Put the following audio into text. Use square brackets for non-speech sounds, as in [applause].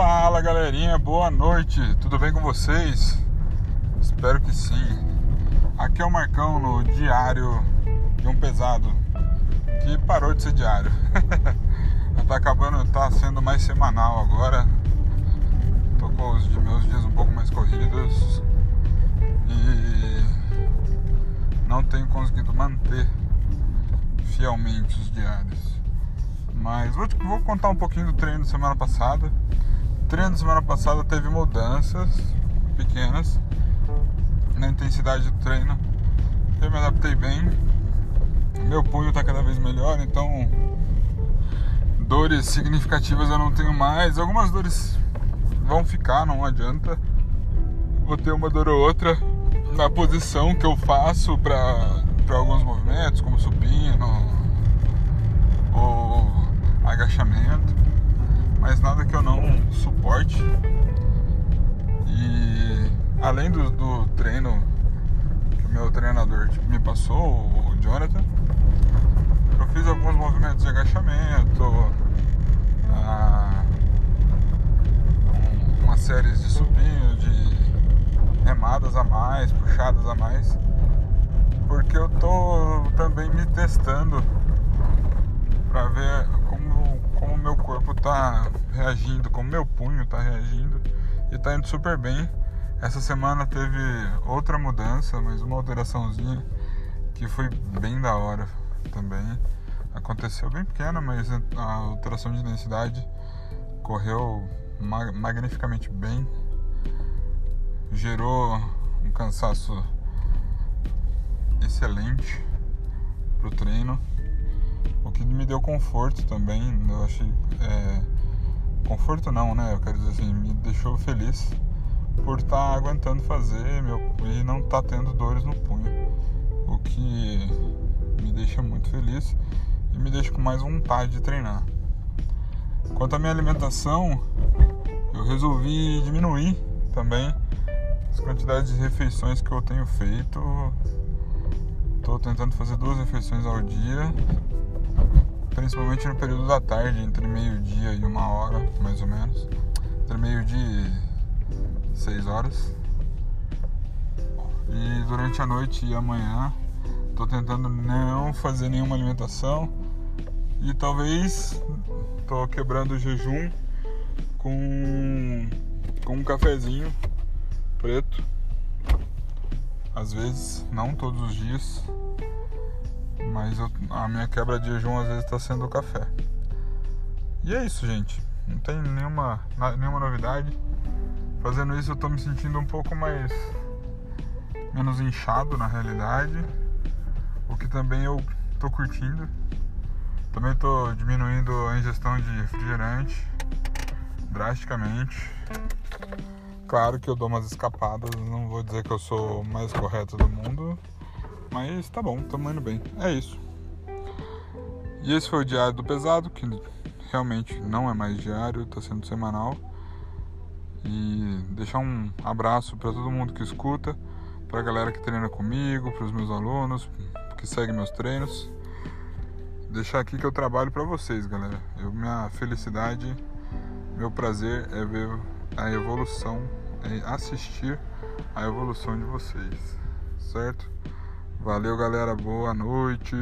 Fala galerinha, boa noite, tudo bem com vocês? Espero que sim. Aqui é o Marcão no diário de um pesado que parou de ser diário. [laughs] tá acabando, tá sendo mais semanal agora. Tô com os meus dias um pouco mais corridos e não tenho conseguido manter fielmente os diários. Mas vou, vou contar um pouquinho do treino da semana passada. Treino semana passada teve mudanças pequenas na intensidade do treino. Eu me adaptei bem. Meu punho está cada vez melhor, então dores significativas eu não tenho mais. Algumas dores vão ficar, não adianta. Vou ter uma dor ou outra na posição que eu faço para alguns movimentos, como supino ou agachamento, mas nada que eu não suporte. E além do, do treino que o meu treinador tipo, me passou, o Jonathan, eu fiz alguns movimentos de agachamento, ah, uma série de supino, de remadas a mais, puxadas a mais, porque eu tô também me testando para ver como como meu corpo tá reagindo, como meu punho tá reagindo e tá indo super bem. Essa semana teve outra mudança, mas uma alteraçãozinha que foi bem da hora também. Aconteceu bem pequena, mas a alteração de densidade correu magnificamente bem. Gerou um cansaço excelente pro treino o que me deu conforto também. Eu achei. É, conforto não, né? Eu quero dizer assim, me deixou feliz por estar tá aguentando fazer meu, e não estar tá tendo dores no punho. O que me deixa muito feliz e me deixa com mais vontade de treinar. Quanto à minha alimentação, eu resolvi diminuir também as quantidades de refeições que eu tenho feito. Estou tentando fazer duas refeições ao dia principalmente no período da tarde, entre meio-dia e uma hora, mais ou menos. Entre meio-dia e seis horas. E durante a noite e amanhã tô tentando não fazer nenhuma alimentação e talvez tô quebrando o jejum com, com um cafezinho preto. Às vezes, não todos os dias mas eu, a minha quebra de jejum às vezes está sendo o café. E é isso, gente. Não tem nenhuma, nenhuma novidade. Fazendo isso eu estou me sentindo um pouco mais menos inchado na realidade, o que também eu estou curtindo. Também estou diminuindo a ingestão de refrigerante drasticamente. Claro que eu dou umas escapadas, não vou dizer que eu sou o mais correto do mundo, mas tá bom, tamo indo bem. É isso. E esse foi o diário do pesado, que realmente não é mais diário, tá sendo semanal. E deixar um abraço para todo mundo que escuta, pra galera que treina comigo, pros meus alunos, que seguem meus treinos. Deixar aqui que eu trabalho para vocês, galera. Eu, minha felicidade, meu prazer é ver a evolução, é assistir a evolução de vocês, certo? Valeu, galera. Boa noite.